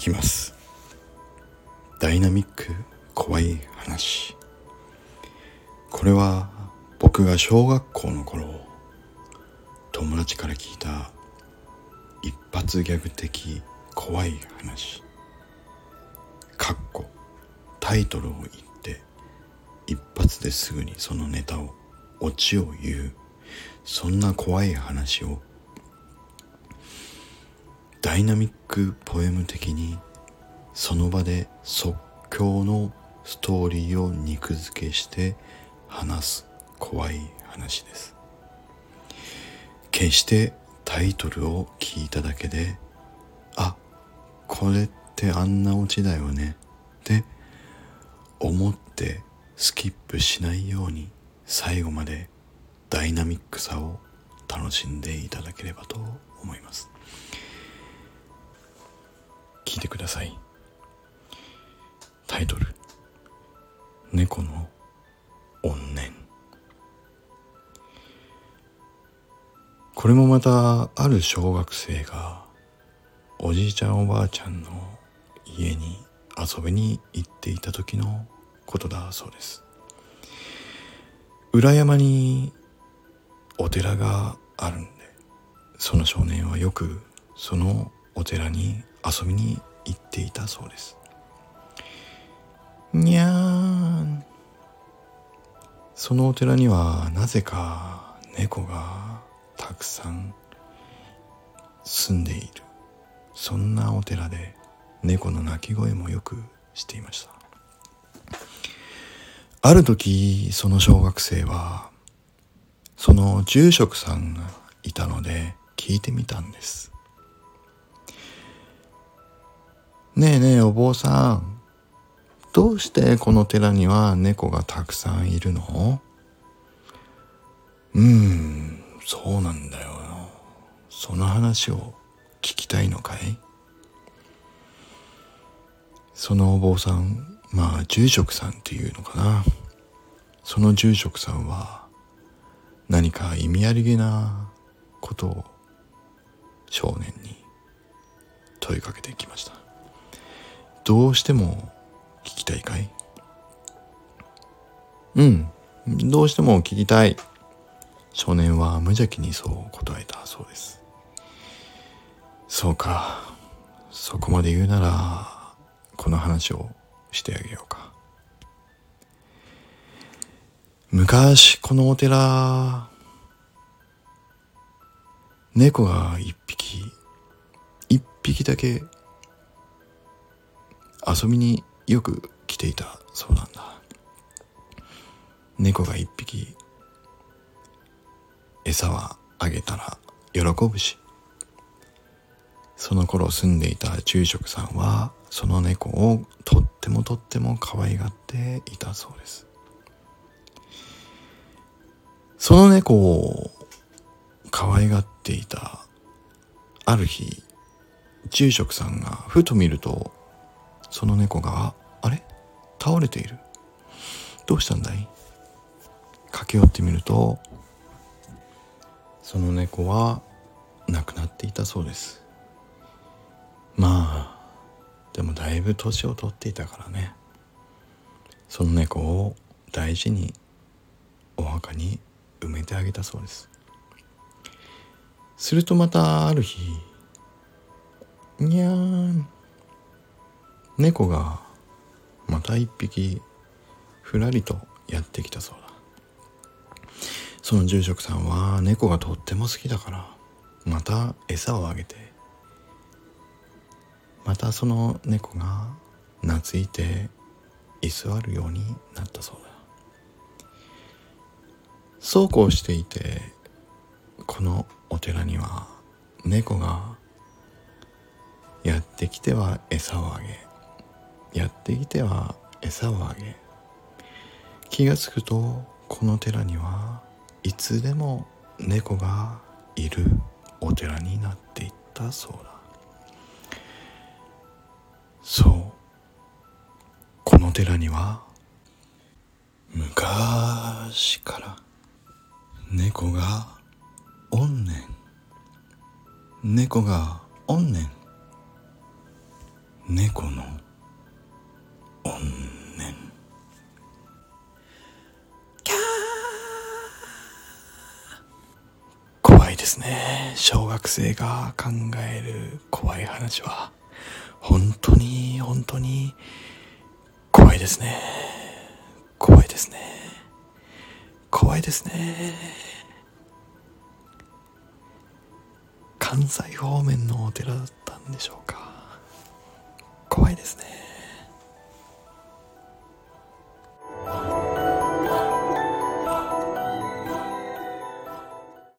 きます。ダイナミック怖い話。これは僕が小学校の頃友達から聞いた一発ギャグ的怖い話。かっこタイトルを言って一発ですぐにそのネタをオチを言う。そんな怖い話をダイナミックポエム的にその場で即興のストーリーを肉付けして話す怖い話です。決してタイトルを聞いただけであこれってあんなオチだよねって思ってスキップしないように最後までダイナミックさを楽しんでいただければと思います。さい。タイトル「猫の怨念」これもまたある小学生がおじいちゃんおばあちゃんの家に遊びに行っていた時のことだそうです。裏山にお寺があるんでその少年はよくそのお寺に遊びに行っていたそうです。にゃーんそのお寺にはなぜか猫がたくさん住んでいる。そんなお寺で猫の鳴き声もよくしていました。ある時その小学生はその住職さんがいたので聞いてみたんです。ねえねえお坊さん。どうしてこの寺には猫がたくさんいるの？うーんそうなんだよ。その話を聞きたいのかい？そのお坊さんまあ住職さんっていうのかな。その住職さんは何か意味ありげなことを少年に問いかけてきました。どうしても聞きたいかい？うん。どうしても聞きたい。少年は無邪気にそう答えたそうです。そうか。そこまで言うならこの話をしてあげようか。昔このお寺猫が一匹一匹だけ遊びによく来ていたそうなんだ。猫が一匹餌はあげたら喜ぶし。その頃住んでいた住職さんはその猫をとってもとっても可愛がっていたそうです。その猫を可愛がっていたある日住職さんがふと見るとその猫があれ？倒れている。どうしたんだい？駆け寄ってみるとその猫は亡くなっていたそうです。まあでもだいぶ年を取っていたからね。その猫を大事にお墓に埋めてあげたそうです。するとまたある日にゃーん猫がまた一匹ふらりとやってきたそうだ。その住職さんは猫がとっても好きだからまた餌をあげてまたその猫が懐いて居座るようになったそうだ。そうこうしていてこのお寺には猫がやってきては餌をあげやってきては餌をあげ気がつくとこの寺にはいつでも猫がいるお寺になっていったそうだ。そうこの寺には昔から猫が怨念猫が怨念猫のいですね。小学生が考える怖い話は。本当に本当に怖いですね。怖いですね。怖いですね。関西方面のお寺だったんでしょうか。怖いですね。